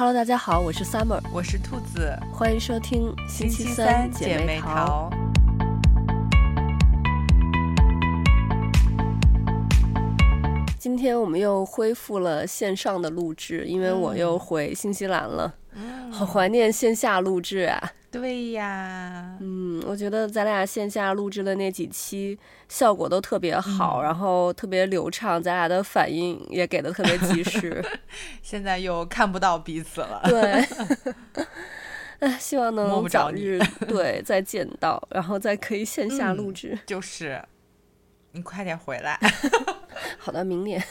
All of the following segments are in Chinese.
Hello，大家好，我是 Summer，我是兔子，欢迎收听星期三姐妹淘。今天我们又恢复了线上的录制，因为我又回新西兰了，嗯、好怀念线下录制啊。对呀，嗯，我觉得咱俩线下录制的那几期效果都特别好，嗯、然后特别流畅，咱俩的反应也给的特别及时。现在又看不到彼此了。对，哎，希望能早日对再见到，然后再可以线下录制。嗯、就是，你快点回来。好的，明年。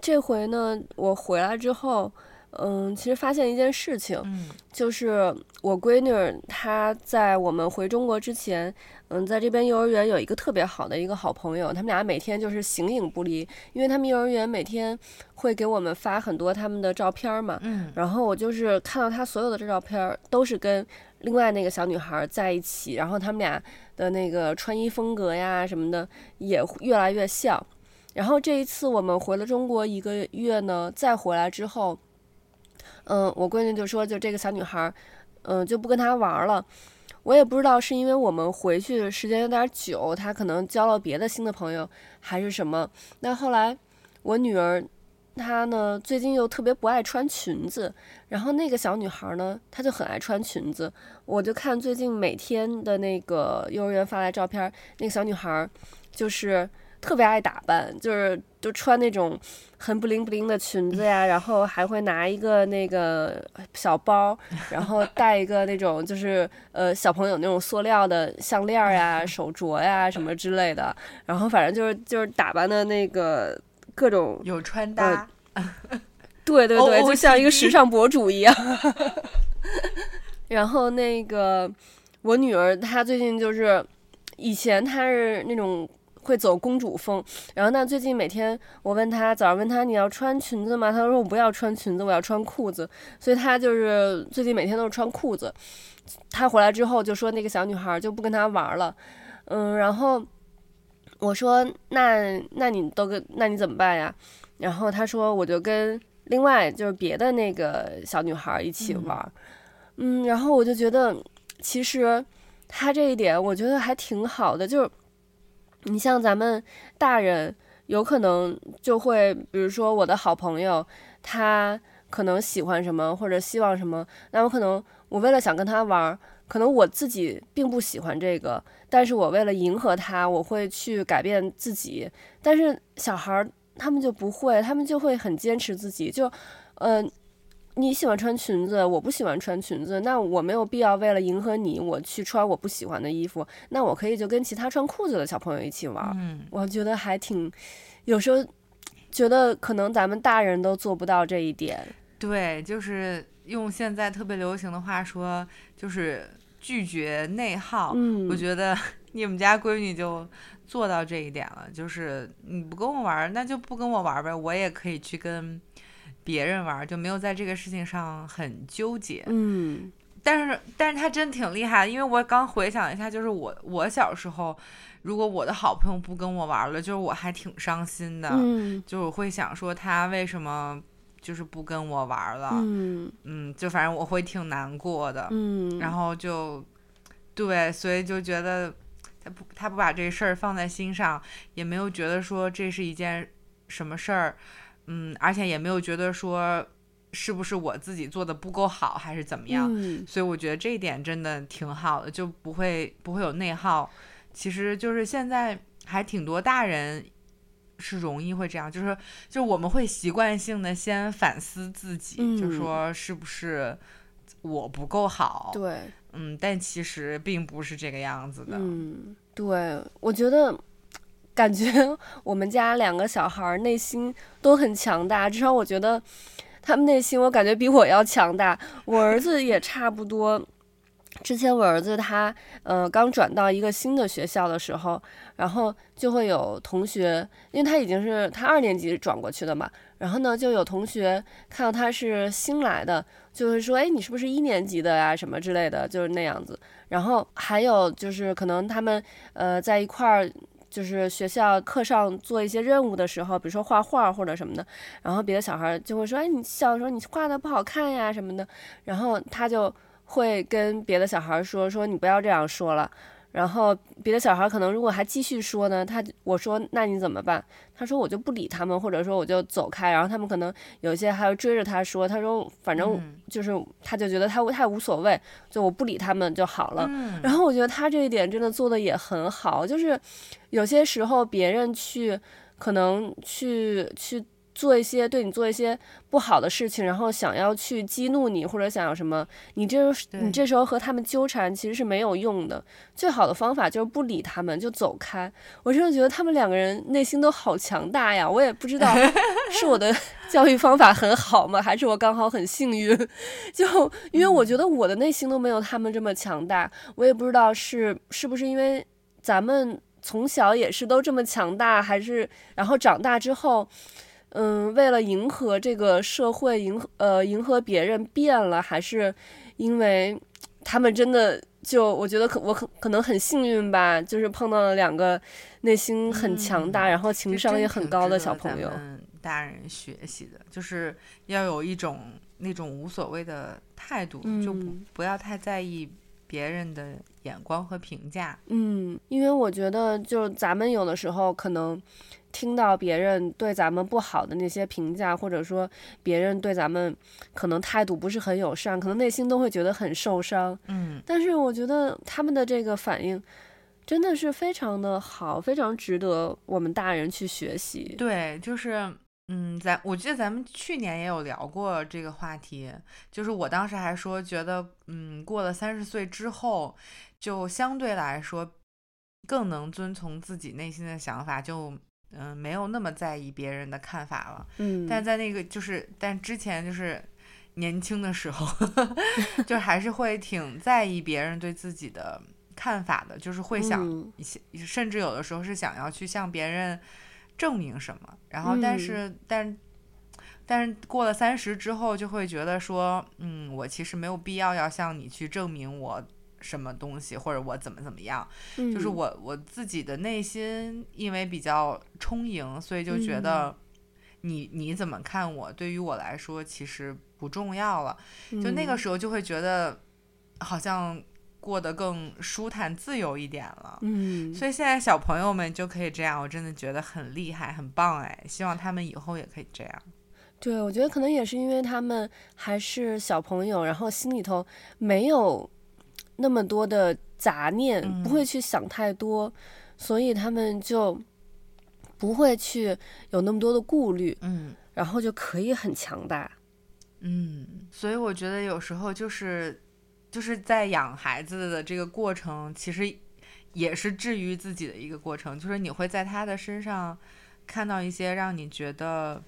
这回呢，我回来之后。嗯，其实发现一件事情，嗯，就是我闺女她在我们回中国之前，嗯，在这边幼儿园有一个特别好的一个好朋友，他们俩每天就是形影不离，因为他们幼儿园每天会给我们发很多他们的照片嘛，嗯，然后我就是看到他所有的这照片都是跟另外那个小女孩在一起，然后他们俩的那个穿衣风格呀什么的也越来越像，然后这一次我们回了中国一个月呢，再回来之后。嗯，我闺女就说，就这个小女孩，嗯，就不跟她玩了。我也不知道是因为我们回去时间有点久，她可能交了别的新的朋友，还是什么。那后来我女儿她呢，最近又特别不爱穿裙子，然后那个小女孩呢，她就很爱穿裙子。我就看最近每天的那个幼儿园发来照片，那个小女孩就是。特别爱打扮，就是就穿那种很布灵布灵的裙子呀，然后还会拿一个那个小包，然后 戴一个那种就是呃小朋友那种塑料的项链呀、手镯呀什么之类的，然后反正就是就是打扮的那个各种有穿搭，呃、对对对，就像一个时尚博主一样。然后那个我女儿她最近就是以前她是那种。会走公主风，然后那最近每天我问他，早上问他你要穿裙子吗？他说我不要穿裙子，我要穿裤子。所以他就是最近每天都是穿裤子。他回来之后就说那个小女孩就不跟他玩了，嗯，然后我说那那你都跟那你怎么办呀？然后他说我就跟另外就是别的那个小女孩一起玩，嗯，嗯，然后我就觉得其实他这一点我觉得还挺好的，就是。你像咱们大人，有可能就会，比如说我的好朋友，他可能喜欢什么或者希望什么，那我可能我为了想跟他玩，可能我自己并不喜欢这个，但是我为了迎合他，我会去改变自己。但是小孩儿他们就不会，他们就会很坚持自己，就，嗯、你喜欢穿裙子，我不喜欢穿裙子，那我没有必要为了迎合你，我去穿我不喜欢的衣服。那我可以就跟其他穿裤子的小朋友一起玩。嗯，我觉得还挺，有时候觉得可能咱们大人都做不到这一点。对，就是用现在特别流行的话说，就是拒绝内耗。嗯，我觉得 你们家闺女就做到这一点了，就是你不跟我玩，那就不跟我玩呗，我也可以去跟。别人玩就没有在这个事情上很纠结，嗯，但是但是他真挺厉害的，因为我刚回想一下，就是我我小时候，如果我的好朋友不跟我玩了，就是我还挺伤心的，嗯，就我会想说他为什么就是不跟我玩了，嗯。嗯，就反正我会挺难过的，嗯，然后就对，所以就觉得他不他不把这事儿放在心上，也没有觉得说这是一件什么事儿。嗯，而且也没有觉得说是不是我自己做的不够好，还是怎么样，嗯，所以我觉得这一点真的挺好的，就不会不会有内耗。其实就是现在还挺多大人是容易会这样，就是就我们会习惯性的先反思自己，嗯，就说是不是我不够好，对，嗯，但其实并不是这个样子的，嗯，对，我觉得。感觉 我们家两个小孩内心都很强大，至少我觉得他们内心我感觉比我要强大。我儿子也差不多。之前我儿子他呃刚转到一个新的学校的时候，然后就会有同学，因为他已经是他二年级转过去的嘛，然后呢就有同学看到他是新来的，就会说，哎，你是不是一年级的呀？什么之类的，就是那样子。然后还有就是可能他们呃在一块儿。就是学校课上做一些任务的时候，比如说画画或者什么的，然后别的小孩就会说：“哎，你小时候你画的不好看呀什么的。”然后他就会跟别的小孩说：“说你不要这样说了。”然后别的小孩可能如果还继续说呢，他我说那你怎么办？他说我就不理他们，或者说我就走开。然后他们可能有些还要追着他说，他说反正就是他就觉得他他无所谓，就我不理他们就好了。然后我觉得他这一点真的做的也很好，就是有些时候别人去可能去去。做一些对你做一些不好的事情，然后想要去激怒你，或者想要什么，你这你这时候和他们纠缠其实是没有用的。最好的方法就是不理他们，就走开。我真的觉得他们两个人内心都好强大呀！我也不知道 是我的教育方法很好吗，还是我刚好很幸运？就因为我觉得我的内心都没有他们这么强大，我也不知道是是不是因为咱们从小也是都这么强大，还是然后长大之后。嗯，为了迎合这个社会，迎合呃迎合别人变了，还是因为他们真的就我觉得可我可可能很幸运吧，就是碰到了两个内心很强大，嗯、然后情商也很高的小朋友。大人学习的就是要有一种那种无所谓的态度，嗯、就不不要太在意别人的眼光和评价。嗯，因为我觉得就咱们有的时候可能。听到别人对咱们不好的那些评价，或者说别人对咱们可能态度不是很友善，可能内心都会觉得很受伤。嗯，但是我觉得他们的这个反应真的是非常的好，非常值得我们大人去学习。对，就是嗯，咱我记得咱们去年也有聊过这个话题，就是我当时还说觉得，嗯，过了三十岁之后，就相对来说更能遵从自己内心的想法，就。嗯，没有那么在意别人的看法了。嗯，但在那个就是，但之前就是年轻的时候，就还是会挺在意别人对自己的看法的，就是会想一些，嗯，甚至有的时候是想要去向别人证明什么。然后，但是，嗯，但，但是过了三十之后，就会觉得说，嗯，我其实没有必要要向你去证明我。什么东西，或者我怎么怎么样，嗯、就是我我自己的内心，因为比较充盈，所以就觉得你、嗯、你怎么看我，对于我来说其实不重要了。嗯、就那个时候就会觉得好像过得更舒坦、自由一点了。嗯，所以现在小朋友们就可以这样，我真的觉得很厉害、很棒哎！希望他们以后也可以这样。对，我觉得可能也是因为他们还是小朋友，然后心里头没有。那么多的杂念，不会去想太多，嗯、所以他们就不会去有那么多的顾虑，嗯，然后就可以很强大，嗯，所以我觉得有时候就是就是在养孩子的这个过程，其实也是治愈自己的一个过程，就是你会在他的身上看到一些让你觉得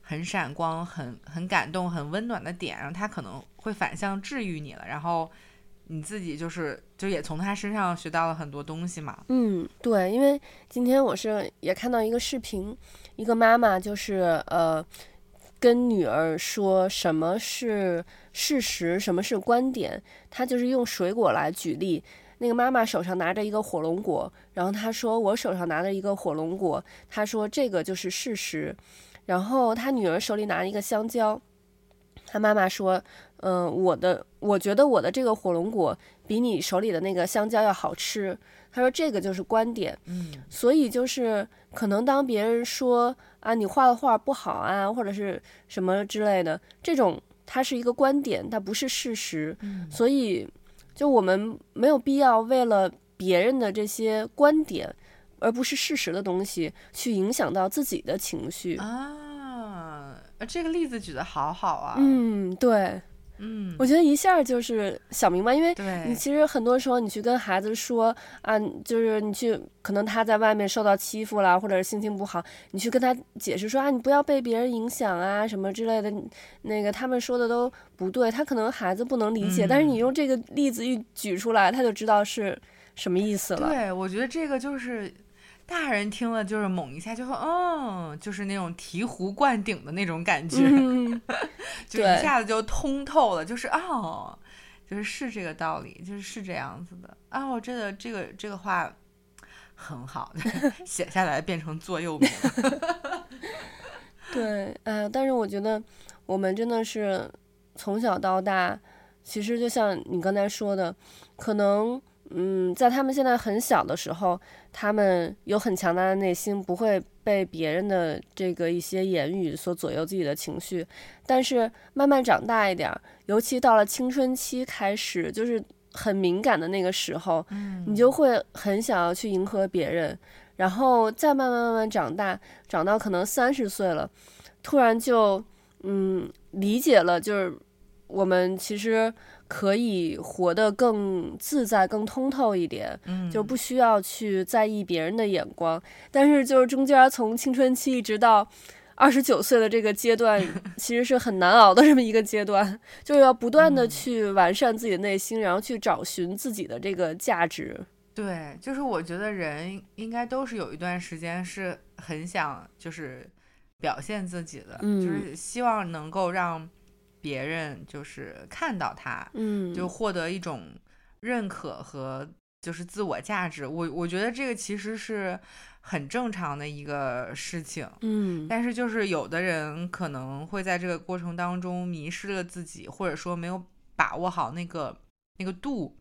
很闪光、很很感动、很温暖的点，然后他可能会反向治愈你了，然后。你自己就是就也从他身上学到了很多东西嘛。嗯，对，因为今天我是也看到一个视频，一个妈妈就是呃跟女儿说什么是事实，什么是观点，她就是用水果来举例。那个妈妈手上拿着一个火龙果，然后她说我手上拿着一个火龙果，她说这个就是事实。然后她女儿手里拿了一个香蕉，她妈妈说。嗯、呃，我的我觉得我的这个火龙果比你手里的那个香蕉要好吃。他说这个就是观点，嗯，所以就是可能当别人说啊你画的画不好啊或者是什么之类的，这种它是一个观点，它不是事实，嗯，所以就我们没有必要为了别人的这些观点而不是事实的东西去影响到自己的情绪啊。这个例子举得好好啊，嗯，对。嗯，我觉得一下就是想明白，因为你其实很多时候你去跟孩子说啊，就是你去可能他在外面受到欺负了，或者是心情不好，你去跟他解释说啊，你不要被别人影响啊，什么之类的，那个他们说的都不对，他可能孩子不能理解，嗯，但是你用这个例子一举出来，他就知道是什么意思了。对，我觉得这个就是。大人听了就是猛一下就说，嗯，就是那种醍醐灌顶的那种感觉，嗯、就一下子就通透了，就是哦，就是是这个道理，就是是这样子的。哦，这个这个这个话很好，写下来变成座右铭。对，呃，但是我觉得我们真的是从小到大，其实就像你刚才说的，可能。嗯，在他们现在很小的时候，他们有很强大的内心，不会被别人的这个一些言语所左右自己的情绪。但是慢慢长大一点，尤其到了青春期开始，就是很敏感的那个时候，你就会很想要去迎合别人，然后再慢慢慢慢长大，长到可能三十岁了，突然就嗯理解了，就是我们其实。可以活得更自在、更通透一点，嗯，就不需要去在意别人的眼光。但是，就是中间从青春期一直到二十九岁的这个阶段，其实是很难熬的这么一个阶段，就是要不断的去完善自己的内心，然后去找寻自己的这个价值。对，就是我觉得人应该都是有一段时间是很想就是表现自己的，嗯，就是希望能够让。别人就是看到他，嗯，就获得一种认可和就是自我价值。我我觉得这个其实是很正常的一个事情，嗯。但是就是有的人可能会在这个过程当中迷失了自己，或者说没有把握好那个那个度。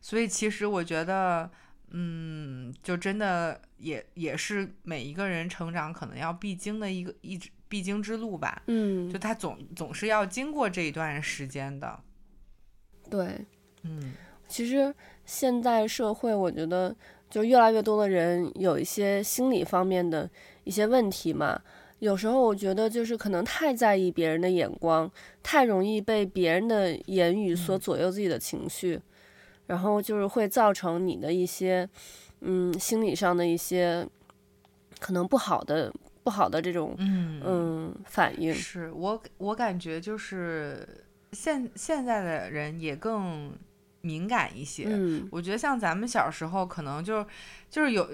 所以其实我觉得，嗯，就真的也也是每一个人成长可能要必经的一个一直。必经之路吧，嗯，就他总总是要经过这一段时间的，对，嗯，其实现在社会，我觉得就越来越多的人有一些心理方面的一些问题嘛。有时候我觉得就是可能太在意别人的眼光，太容易被别人的言语所左右自己的情绪，嗯，然后就是会造成你的一些嗯心理上的一些可能不好的。不好的这种嗯嗯反应，是我我感觉就是现现在的人也更敏感一些。嗯，我觉得像咱们小时候可能就就是有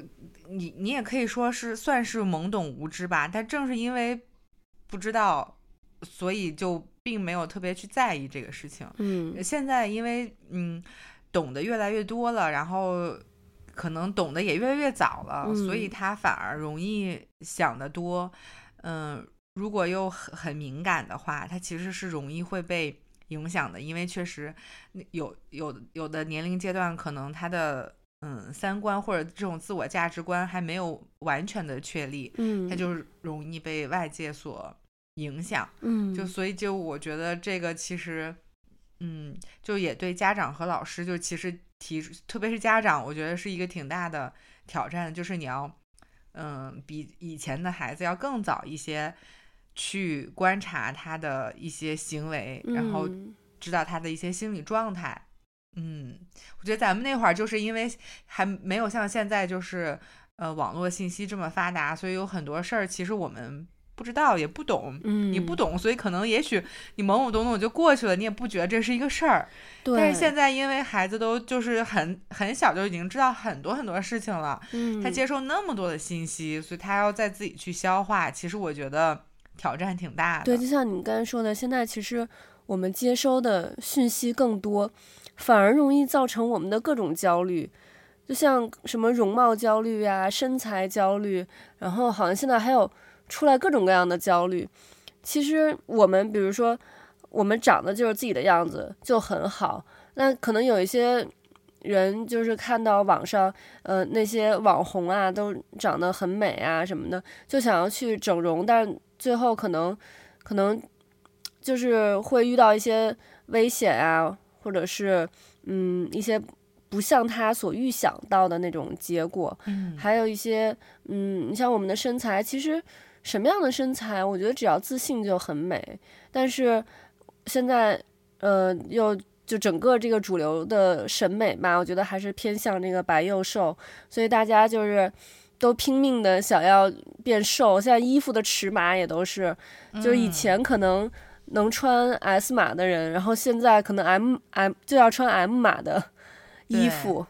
你你也可以说是算是懵懂无知吧，但正是因为不知道，所以就并没有特别去在意这个事情。嗯，现在因为嗯懂得越来越多了，然后。可能懂得也越来越早了，嗯，所以他反而容易想得多。嗯，如果又很很敏感的话，他其实是容易会被影响的，因为确实有有有的年龄阶段，可能他的嗯三观或者这种自我价值观还没有完全的确立，嗯，他就容易被外界所影响，嗯，就所以就我觉得这个其实，嗯，就也对家长和老师就其实。提，特别是家长，我觉得是一个挺大的挑战，就是你要，嗯，比以前的孩子要更早一些去观察他的一些行为，然后知道他的一些心理状态。嗯，我觉得咱们那会儿就是因为还没有像现在就是呃网络信息这么发达，所以有很多事儿其实我们。不知道也不懂，嗯，你不懂，所以可能也许你懵懵懂懂就过去了，你也不觉得这是一个事儿。对。但是现在因为孩子都就是很很小就已经知道很多很多事情了，嗯，他接受那么多的信息，所以他要再自己去消化。其实我觉得挑战挺大的。对，就像你刚才说的，现在其实我们接收的讯息更多，反而容易造成我们的各种焦虑，就像什么容貌焦虑啊、身材焦虑，然后好像现在还有。出来各种各样的焦虑，其实我们比如说，我们长得就是自己的样子就很好。那可能有一些人就是看到网上，呃，那些网红啊都长得很美啊什么的，就想要去整容，但是最后可能可能就是会遇到一些危险啊，或者是嗯一些不像他所预想到的那种结果。嗯，还有一些嗯，你像我们的身材，其实。什么样的身材，我觉得只要自信就很美。但是现在，呃，又就整个这个主流的审美嘛，我觉得还是偏向那个白幼瘦，所以大家就是都拼命的想要变瘦。现在衣服的尺码也都是，就是以前可能能穿 S 码的人，然后现在可能 M M 就要穿 M 码的 衣服，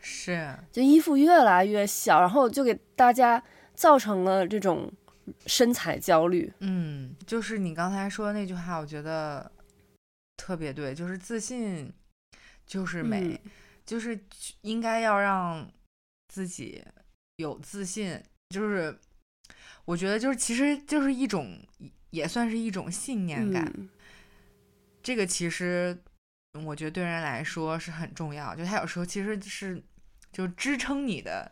是，就衣服越来越小，然后就给大家造成了这种。身材焦虑，嗯，就是你刚才说的那句话，我觉得特别对，就是自信就是美，嗯、就是应该要让自己有自信，就是我觉得就是其实就是一种也算是一种信念感。嗯、这个其实我觉得对人来说是很重要，就他有时候其实是就支撑你的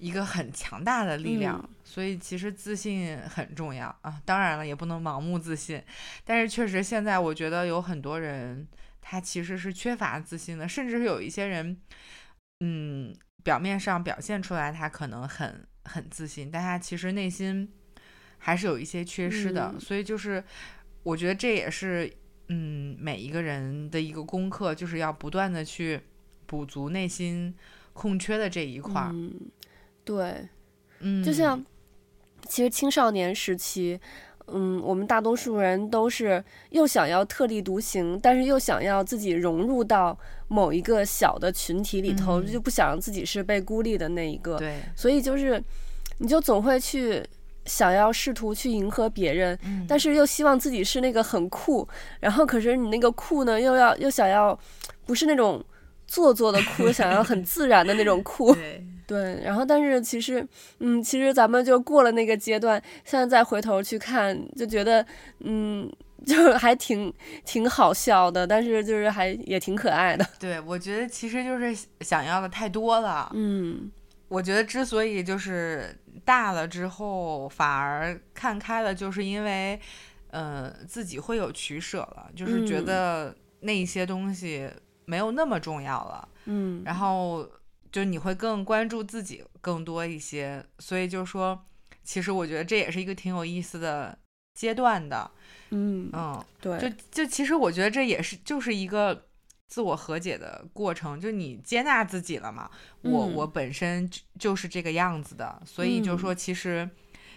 一个很强大的力量。嗯、所以其实自信很重要啊。当然了，也不能盲目自信，但是确实现在我觉得有很多人他其实是缺乏自信的，甚至是有一些人，嗯。表面上表现出来，他可能很很自信，但他其实内心还是有一些缺失的。嗯、所以就是，我觉得这也是，嗯，每一个人的一个功课，就是要不断的去补足内心空缺的这一块。嗯，对，嗯，就像其实青少年时期。嗯，我们大多数人都是又想要特立独行，但是又想要自己融入到某一个小的群体里头，嗯、就不想让自己是被孤立的那一个。对，所以就是，你就总会去想要试图去迎合别人，嗯、但是又希望自己是那个很酷，然后可是你那个酷呢，又要又想要不是那种做作的酷，想要很自然的那种酷。对。对，然后但是其实，嗯，其实咱们就过了那个阶段，现在再回头去看，就觉得，嗯，就还挺挺好笑的，但是就是还也挺可爱的。对，我觉得其实就是想要的太多了。嗯，我觉得之所以就是大了之后反而看开了，就是因为，呃，自己会有取舍了，就是觉得那些东西没有那么重要了。嗯，然后。就你会更关注自己更多一些，所以就说，其实我觉得这也是一个挺有意思的阶段的，嗯嗯，对，就就其实我觉得这也是就是一个自我和解的过程，就你接纳自己了嘛，我我本身就是这个样子的，所以就说其实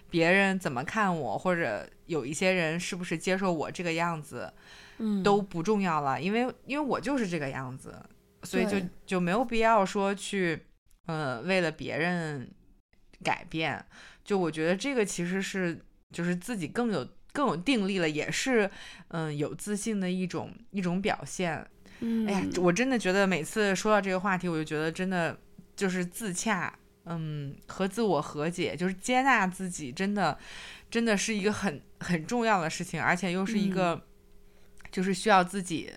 别人怎么看我，或者有一些人是不是接受我这个样子，嗯，都不重要了，因为因为我就是这个样子。所以就就没有必要说去，呃，为了别人改变。就我觉得这个其实是就是自己更有更有定力了，也是嗯、呃、有自信的一种一种表现。嗯，哎呀，我真的觉得每次说到这个话题，我就觉得真的就是自洽，嗯，和自我和解，就是接纳自己，真的真的是一个很很重要的事情，而且又是一个、嗯、就是需要自己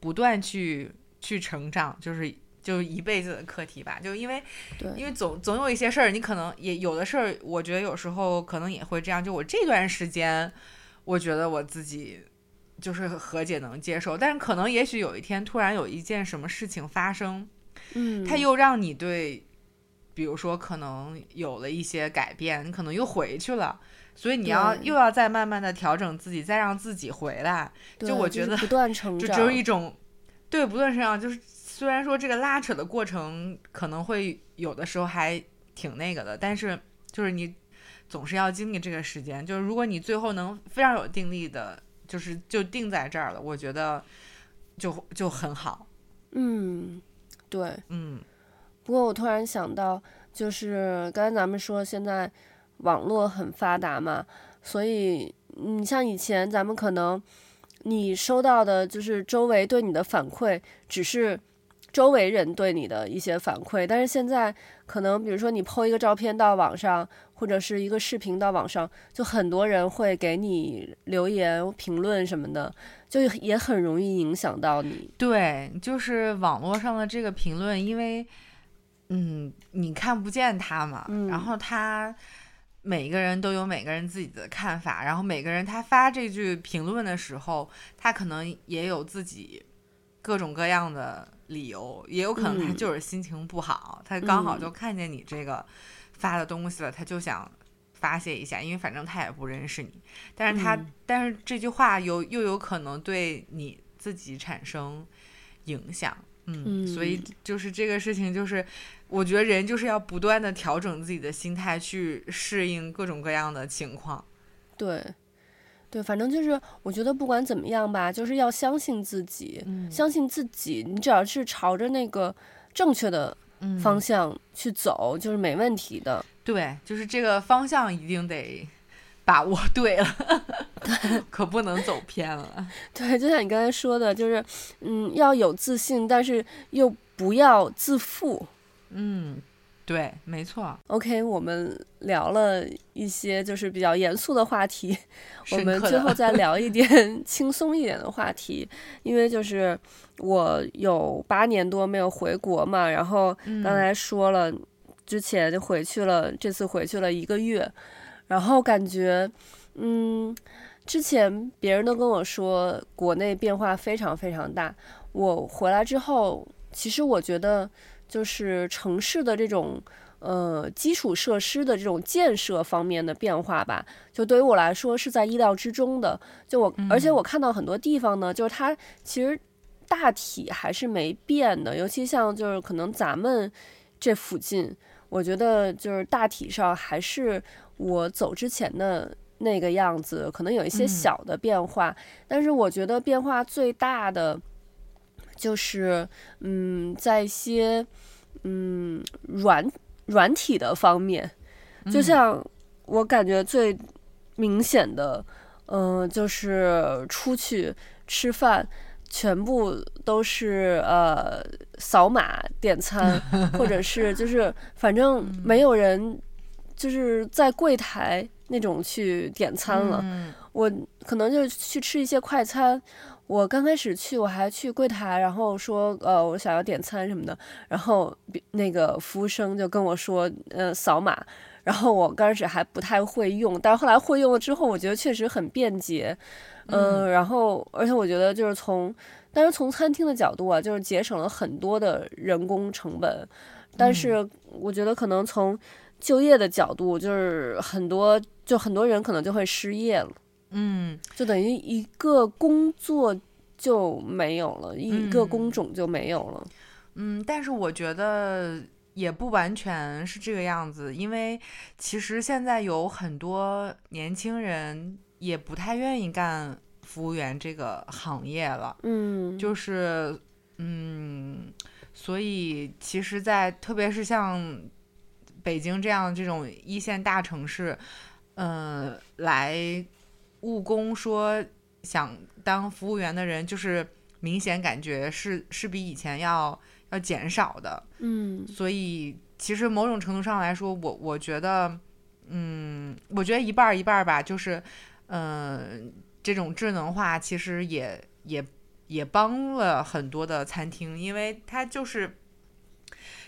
不断去。去成长就是就一辈子的课题吧，就因为，对，因为总总有一些事儿，你可能也有的事儿，我觉得有时候可能也会这样。就我这段时间，我觉得我自己就是和解能接受，但是可能也许有一天突然有一件什么事情发生，嗯，它又让你对，比如说可能有了一些改变，你可能又回去了，所以你要又要再慢慢的调整自己，再让自己回来。就我觉得不断成长，就只有一种。对，不断成长，就是虽然说这个拉扯的过程可能会有的时候还挺那个的，但是就是你总是要经历这个时间。就是如果你最后能非常有定力的，就是就定在这儿了，我觉得就就很好。嗯，对，嗯。不过我突然想到，就是刚才咱们说现在网络很发达嘛，所以你像以前咱们可能。你收到的就是周围对你的反馈，只是周围人对你的一些反馈。但是现在可能，比如说你 po 一个照片到网上，或者是一个视频到网上，就很多人会给你留言、评论什么的，就也很容易影响到你。对，就是网络上的这个评论，因为嗯，你看不见他嘛，嗯、然后他。每个人都有每个人自己的看法，然后每个人他发这句评论的时候，他可能也有自己各种各样的理由，也有可能他就是心情不好，嗯、他刚好就看见你这个发的东西了，嗯、他就想发泄一下，因为反正他也不认识你，但是他、嗯、但是这句话有又有可能对你自己产生影响，嗯，嗯所以就是这个事情就是。我觉得人就是要不断的调整自己的心态，去适应各种各样的情况。对，对，反正就是我觉得不管怎么样吧，就是要相信自己，嗯、相信自己。你只要是朝着那个正确的方向去走，嗯、就是没问题的。对，就是这个方向一定得把握对了，对，可不能走偏了。对，就像你刚才说的，就是嗯，要有自信，但是又不要自负。嗯，对，没错。OK，我们聊了一些就是比较严肃的话题，我们最后再聊一点 轻松一点的话题。因为就是我有八年多没有回国嘛，然后刚才说了，嗯、之前回去了，这次回去了一个月，然后感觉，嗯，之前别人都跟我说国内变化非常非常大，我回来之后，其实我觉得。就是城市的这种呃基础设施的这种建设方面的变化吧，就对于我来说是在意料之中的。就我，而且我看到很多地方呢，就是它其实大体还是没变的，尤其像就是可能咱们这附近，我觉得就是大体上还是我走之前的那个样子，可能有一些小的变化，但是我觉得变化最大的。就是，嗯，在一些，嗯，软软体的方面，就像我感觉最明显的，嗯、呃，就是出去吃饭，全部都是呃扫码点餐，或者是 就是反正没有人就是在柜台那种去点餐了。我可能就去吃一些快餐。我刚开始去，我还去柜台，然后说，呃，我想要点餐什么的，然后那个服务生就跟我说，呃，扫码，然后我刚开始还不太会用，但是后来会用了之后，我觉得确实很便捷，呃、嗯，然后而且我觉得就是从，但是从餐厅的角度啊，就是节省了很多的人工成本，但是我觉得可能从就业的角度，就是很多就很多人可能就会失业了。嗯，就等于一个工作就没有了，一个工种就没有了。嗯，但是我觉得也不完全是这个样子，因为其实现在有很多年轻人也不太愿意干服务员这个行业了。嗯，就是嗯，所以其实，在特别是像北京这样这种一线大城市，嗯、呃，来。务工说想当服务员的人，就是明显感觉是是比以前要要减少的。嗯，所以其实某种程度上来说，我我觉得，嗯，我觉得一半一半吧，就是，嗯、呃，这种智能化其实也也也帮了很多的餐厅，因为它就是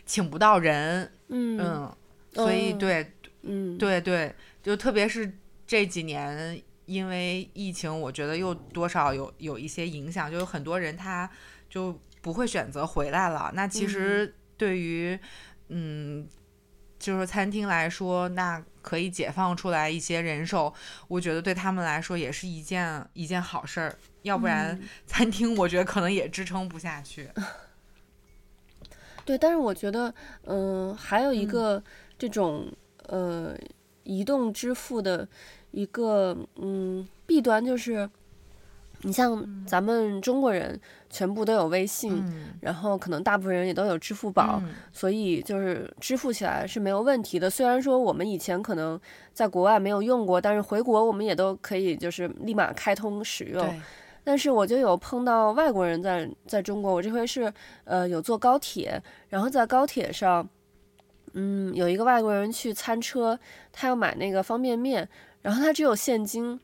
请不到人。嗯，嗯，所以对，嗯，对对，就特别是这几年。因为疫情，我觉得又多少有有一些影响，就有很多人他就不会选择回来了。那其实对于嗯，嗯，就是餐厅来说，那可以解放出来一些人手，我觉得对他们来说也是一件一件好事儿。要不然 餐厅我觉得可能也支撑不下去。嗯、对，但是我觉得，嗯、呃，还有一个这种、嗯、呃移动支付的。一个嗯弊端就是，你像咱们中国人全部都有微信，嗯、然后可能大部分人也都有支付宝，嗯、所以就是支付起来是没有问题的。虽然说我们以前可能在国外没有用过，但是回国我们也都可以就是立马开通使用。但是我就有碰到外国人在在中国，我这回是呃有坐高铁，然后在高铁上，嗯有一个外国人去餐车，他要买那个方便面。然后他只有现金，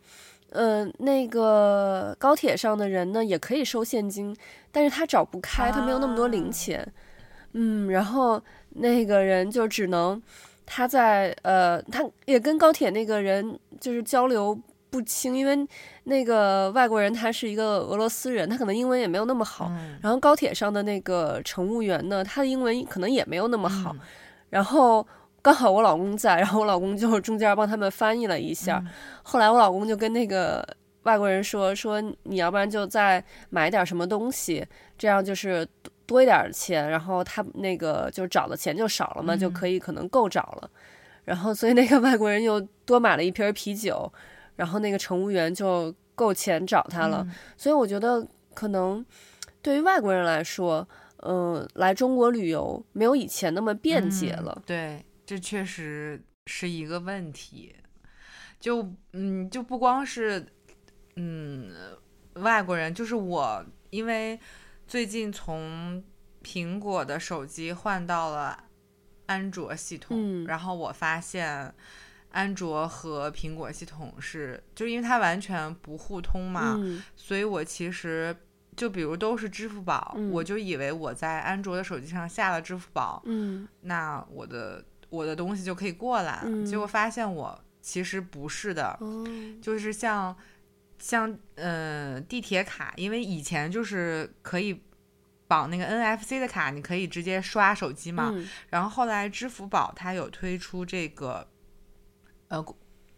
呃，那个高铁上的人呢也可以收现金，但是他找不开，他没有那么多零钱，啊、嗯，然后那个人就只能他在呃，他也跟高铁那个人就是交流不清，因为那个外国人他是一个俄罗斯人，他可能英文也没有那么好，嗯、然后高铁上的那个乘务员呢，他的英文可能也没有那么好，嗯、然后。刚好我老公在，然后我老公就中间帮他们翻译了一下。嗯、后来我老公就跟那个外国人说：“说你要不然就再买点什么东西，这样就是多一点钱，然后他那个就找的钱就少了嘛，嗯、就可以可能够找了。”然后所以那个外国人又多买了一瓶啤酒，然后那个乘务员就够钱找他了。嗯、所以我觉得可能对于外国人来说，嗯、呃，来中国旅游没有以前那么便捷了。嗯、对。这确实是一个问题，就嗯，就不光是嗯外国人，就是我，因为最近从苹果的手机换到了安卓系统，嗯、然后我发现安卓和苹果系统是，就因为它完全不互通嘛，嗯、所以我其实就比如都是支付宝，嗯、我就以为我在安卓的手机上下了支付宝，嗯、那我的我的东西就可以过来，嗯、结果发现我其实不是的，哦、就是像像呃地铁卡，因为以前就是可以。绑那个 NFC 的卡，你可以直接刷手机嘛。嗯、然后后来支付宝它有推出这个，呃，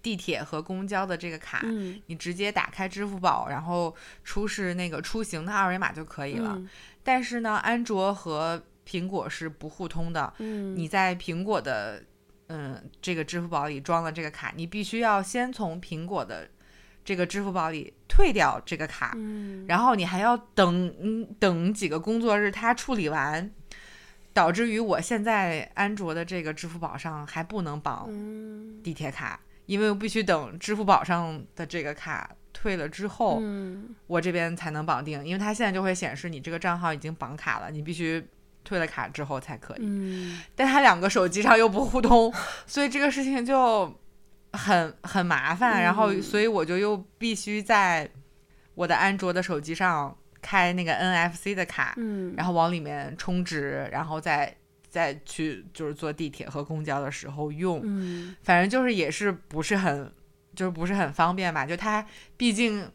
地铁和公交的这个卡，嗯、你直接打开支付宝，然后出示那个出行的二维码就可以了。嗯、但是呢，安卓和苹果是不互通的。嗯、你在苹果的嗯这个支付宝里装了这个卡，你必须要先从苹果的。这个支付宝里退掉这个卡，嗯、然后你还要等，嗯，等几个工作日它处理完，导致于我现在安卓的这个支付宝上还不能绑地铁卡，嗯、因为我必须等支付宝上的这个卡退了之后，嗯、我这边才能绑定，因为它现在就会显示你这个账号已经绑卡了，你必须退了卡之后才可以。嗯、但他两个手机上又不互通，所以这个事情就。很很麻烦，然后所以我就又必须在我的安卓的手机上开那个 NFC 的卡，嗯，然后往里面充值，然后再再去就是坐地铁和公交的时候用，嗯，反正就是也是不是很就是不是很方便吧？就它毕竟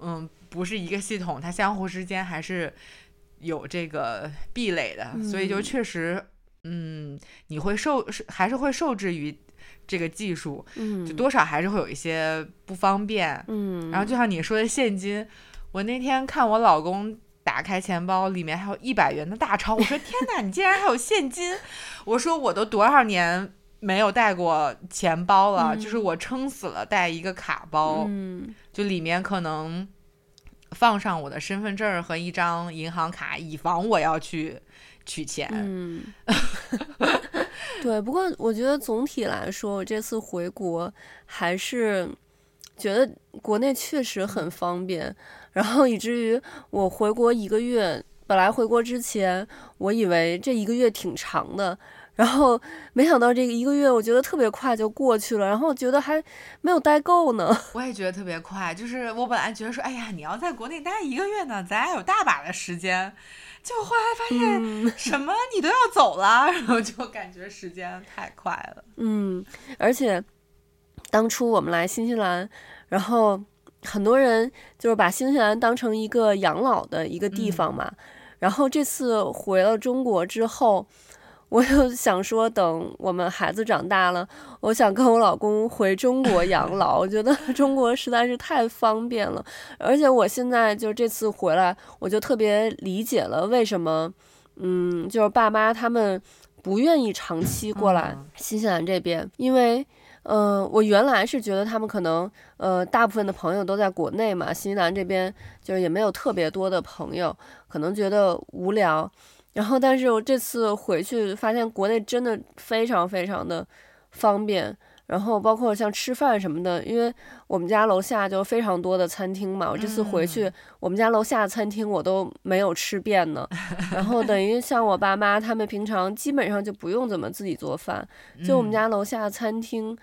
嗯不是一个系统，它相互之间还是有这个壁垒的，嗯，所以就确实嗯你会受是还是会受制于。这个技术，嗯就多少还是会有一些不方便。嗯，然后就像你说的现金，我那天看我老公打开钱包，里面还有一百元的大钞。我说天哪，你竟然还有现金！我说我都多少年没有带过钱包了，嗯、就是我撑死了带一个卡包，嗯、就里面可能放上我的身份证和一张银行卡，以防我要去取钱。嗯 对，不过我觉得总体来说，我这次回国还是觉得国内确实很方便，然后以至于我回国一个月，本来回国之前我以为这一个月挺长的，然后没想到这个一个月我觉得特别快就过去了，然后觉得还没有待够呢。我也觉得特别快，就是我本来觉得说，哎呀，你要在国内待一个月呢，咱还有大把的时间。就后来发现 什么你都要走了，嗯、然后就感觉时间太快了。嗯，而且当初我们来新西兰，然后很多人就是把新西兰当成一个养老的一个地方嘛。嗯、然后这次回了中国之后。我就想说，等我们孩子长大了，我想跟我老公回中国养老。我觉得 中国实在是太方便了，而且我现在就这次回来，我就特别理解了为什么，嗯，就是爸妈他们不愿意长期过来新西兰这边，因为，嗯、嗯，我原来是觉得他们可能，呃，大部分的朋友都在国内嘛，新西兰这边就是也没有特别多的朋友，可能觉得无聊。然后，但是我这次回去发现国内真的非常非常的方便，然后包括像吃饭什么的，因为我们家楼下就非常多的餐厅嘛。我这次回去，我们家楼下的餐厅我都没有吃遍呢。然后等于像我爸妈他们平常基本上就不用怎么自己做饭，就我们家楼下的餐厅。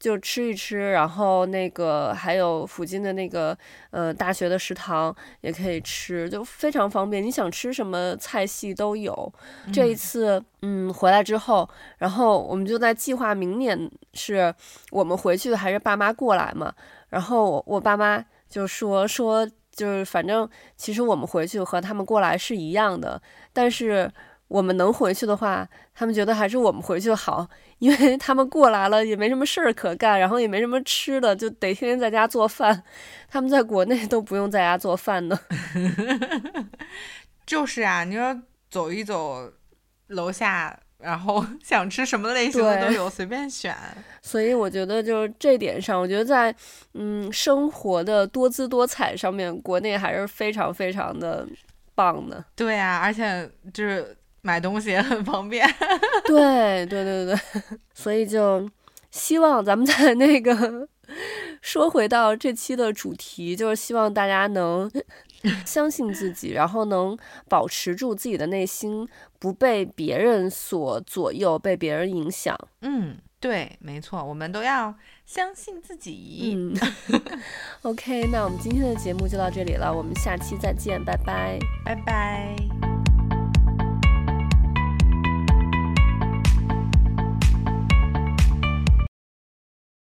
就吃一吃，然后那个还有附近的那个呃大学的食堂也可以吃，就非常方便。你想吃什么菜系都有。嗯、这一次嗯回来之后，然后我们就在计划明年是我们回去还是爸妈过来嘛？然后我我爸妈就说说就是反正其实我们回去和他们过来是一样的，但是。我们能回去的话，他们觉得还是我们回去好，因为他们过来了也没什么事儿可干，然后也没什么吃的，就得天天在家做饭。他们在国内都不用在家做饭呢。就是啊，你说走一走，楼下，然后 想吃什么类型的都有，随便选。所以我觉得就是这点上，我觉得在嗯生活的多姿多彩上面，国内还是非常非常的棒的。对啊，而且就是。买东西也 很方便，对对对对，所以就希望咱们在那个说回到这期的主题，就是希望大家能 相信自己，然后能保持住自己的内心，不被别人所左右，被别人影响。嗯，对，没错，我们都要相信自己。嗯，OK，那我们今天的节目就到这里了，我们下期再见，拜拜，拜拜。